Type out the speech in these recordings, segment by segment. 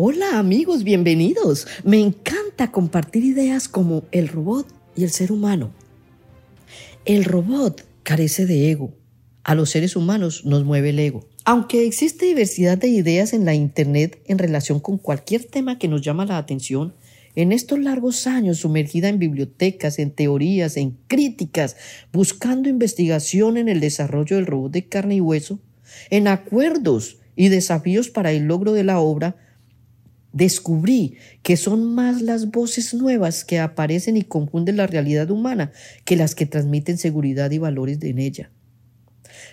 Hola amigos, bienvenidos. Me encanta compartir ideas como el robot y el ser humano. El robot carece de ego. A los seres humanos nos mueve el ego. Aunque existe diversidad de ideas en la Internet en relación con cualquier tema que nos llama la atención, en estos largos años sumergida en bibliotecas, en teorías, en críticas, buscando investigación en el desarrollo del robot de carne y hueso, en acuerdos y desafíos para el logro de la obra, descubrí que son más las voces nuevas que aparecen y confunden la realidad humana que las que transmiten seguridad y valores en ella.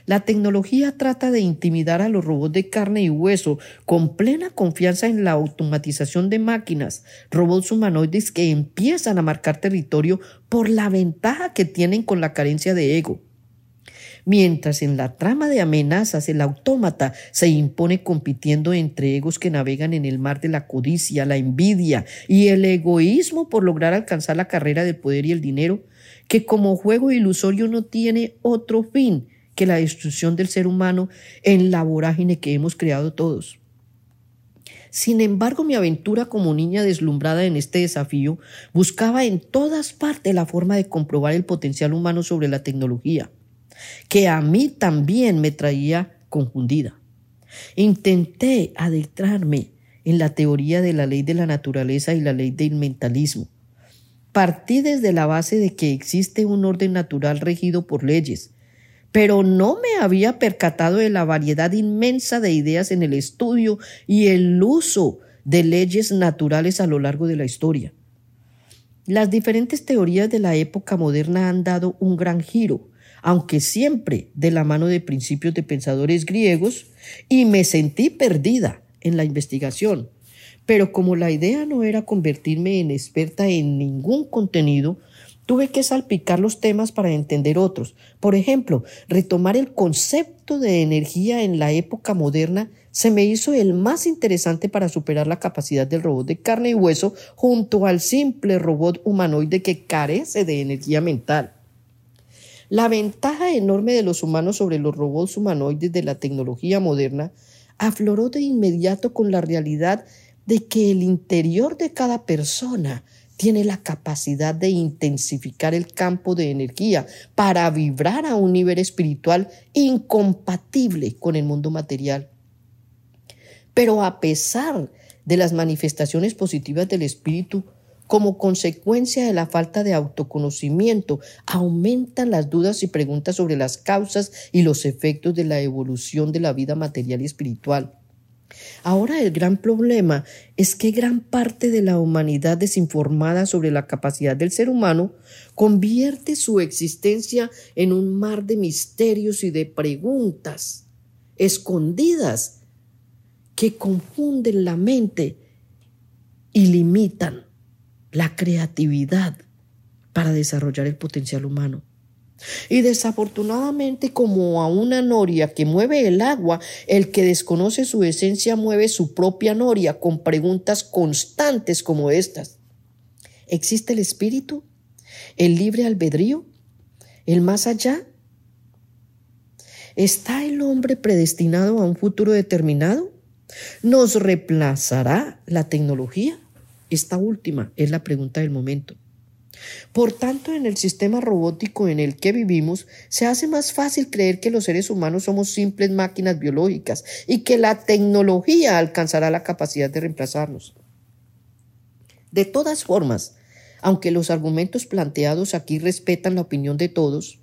La tecnología trata de intimidar a los robots de carne y hueso con plena confianza en la automatización de máquinas, robots humanoides que empiezan a marcar territorio por la ventaja que tienen con la carencia de ego. Mientras en la trama de amenazas el autómata se impone compitiendo entre egos que navegan en el mar de la codicia, la envidia y el egoísmo por lograr alcanzar la carrera del poder y el dinero, que como juego ilusorio no tiene otro fin que la destrucción del ser humano en la vorágine que hemos creado todos. Sin embargo, mi aventura como niña deslumbrada en este desafío buscaba en todas partes la forma de comprobar el potencial humano sobre la tecnología, que a mí también me traía confundida. Intenté adentrarme en la teoría de la ley de la naturaleza y la ley del mentalismo. Partí desde la base de que existe un orden natural regido por leyes, pero no me había percatado de la variedad inmensa de ideas en el estudio y el uso de leyes naturales a lo largo de la historia. Las diferentes teorías de la época moderna han dado un gran giro, aunque siempre de la mano de principios de pensadores griegos, y me sentí perdida en la investigación. Pero como la idea no era convertirme en experta en ningún contenido, Tuve que salpicar los temas para entender otros. Por ejemplo, retomar el concepto de energía en la época moderna se me hizo el más interesante para superar la capacidad del robot de carne y hueso junto al simple robot humanoide que carece de energía mental. La ventaja enorme de los humanos sobre los robots humanoides de la tecnología moderna afloró de inmediato con la realidad de que el interior de cada persona tiene la capacidad de intensificar el campo de energía para vibrar a un nivel espiritual incompatible con el mundo material. Pero a pesar de las manifestaciones positivas del espíritu, como consecuencia de la falta de autoconocimiento, aumentan las dudas y preguntas sobre las causas y los efectos de la evolución de la vida material y espiritual. Ahora el gran problema es que gran parte de la humanidad desinformada sobre la capacidad del ser humano convierte su existencia en un mar de misterios y de preguntas escondidas que confunden la mente y limitan la creatividad para desarrollar el potencial humano. Y desafortunadamente, como a una noria que mueve el agua, el que desconoce su esencia mueve su propia noria con preguntas constantes como estas. ¿Existe el espíritu? ¿El libre albedrío? ¿El más allá? ¿Está el hombre predestinado a un futuro determinado? ¿Nos reemplazará la tecnología? Esta última es la pregunta del momento. Por tanto, en el sistema robótico en el que vivimos, se hace más fácil creer que los seres humanos somos simples máquinas biológicas y que la tecnología alcanzará la capacidad de reemplazarnos. De todas formas, aunque los argumentos planteados aquí respetan la opinión de todos,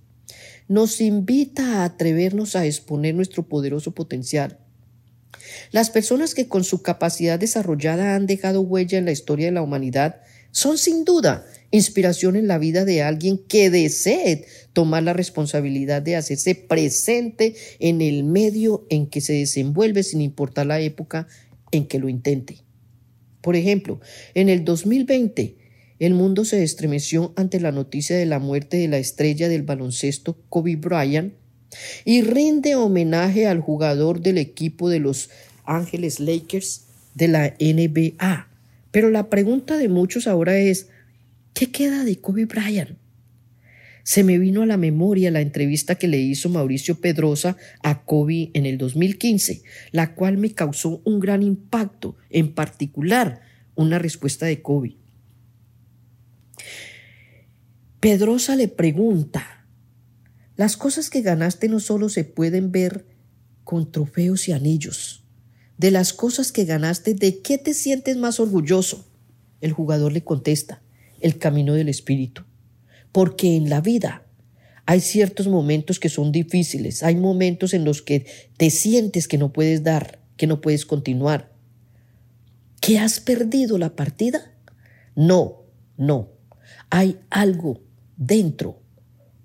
nos invita a atrevernos a exponer nuestro poderoso potencial. Las personas que con su capacidad desarrollada han dejado huella en la historia de la humanidad son sin duda inspiración en la vida de alguien que desee tomar la responsabilidad de hacerse presente en el medio en que se desenvuelve sin importar la época en que lo intente. Por ejemplo, en el 2020, el mundo se estremeció ante la noticia de la muerte de la estrella del baloncesto Kobe Bryant y rinde homenaje al jugador del equipo de los Ángeles Lakers de la NBA. Pero la pregunta de muchos ahora es, ¿Qué queda de Kobe Bryant? se me vino a la memoria la entrevista que le hizo Mauricio Pedrosa a Kobe en el 2015, la cual me causó un gran impacto, en particular una respuesta de Kobe. Pedrosa le pregunta, las cosas que ganaste no solo se pueden ver con trofeos y anillos. De las cosas que ganaste, ¿de qué te sientes más orgulloso? El jugador le contesta, el camino del espíritu. Porque en la vida hay ciertos momentos que son difíciles, hay momentos en los que te sientes que no puedes dar, que no puedes continuar. ¿Que has perdido la partida? No, no. Hay algo dentro,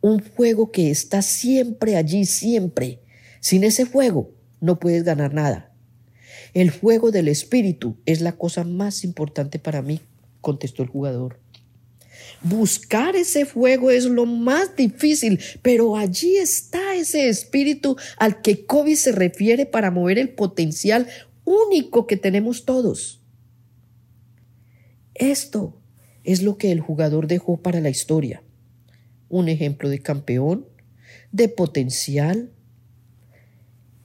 un fuego que está siempre allí, siempre. Sin ese fuego no puedes ganar nada. El fuego del espíritu es la cosa más importante para mí, contestó el jugador. Buscar ese fuego es lo más difícil, pero allí está ese espíritu al que Kobe se refiere para mover el potencial único que tenemos todos. Esto es lo que el jugador dejó para la historia un ejemplo de campeón, de potencial,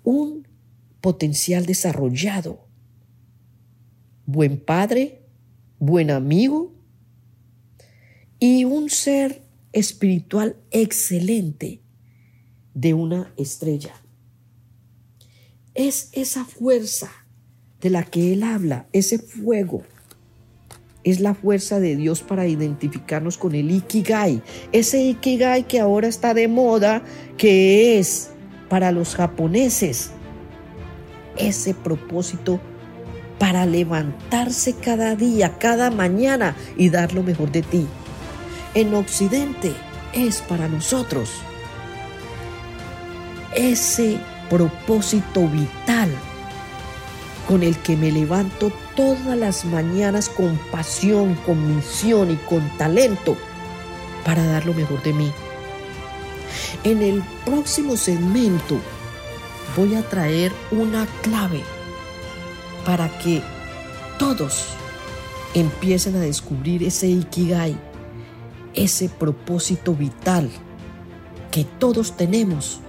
un potencial desarrollado, buen padre, buen amigo y un ser espiritual excelente de una estrella. Es esa fuerza de la que él habla, ese fuego es la fuerza de Dios para identificarnos con el Ikigai, ese Ikigai que ahora está de moda, que es para los japoneses, ese propósito para levantarse cada día, cada mañana y dar lo mejor de ti. En Occidente es para nosotros ese propósito vital con el que me levanto todas las mañanas con pasión, con misión y con talento para dar lo mejor de mí. En el próximo segmento voy a traer una clave para que todos empiecen a descubrir ese ikigai, ese propósito vital que todos tenemos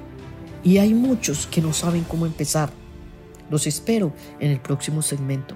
y hay muchos que no saben cómo empezar. Los espero en el próximo segmento.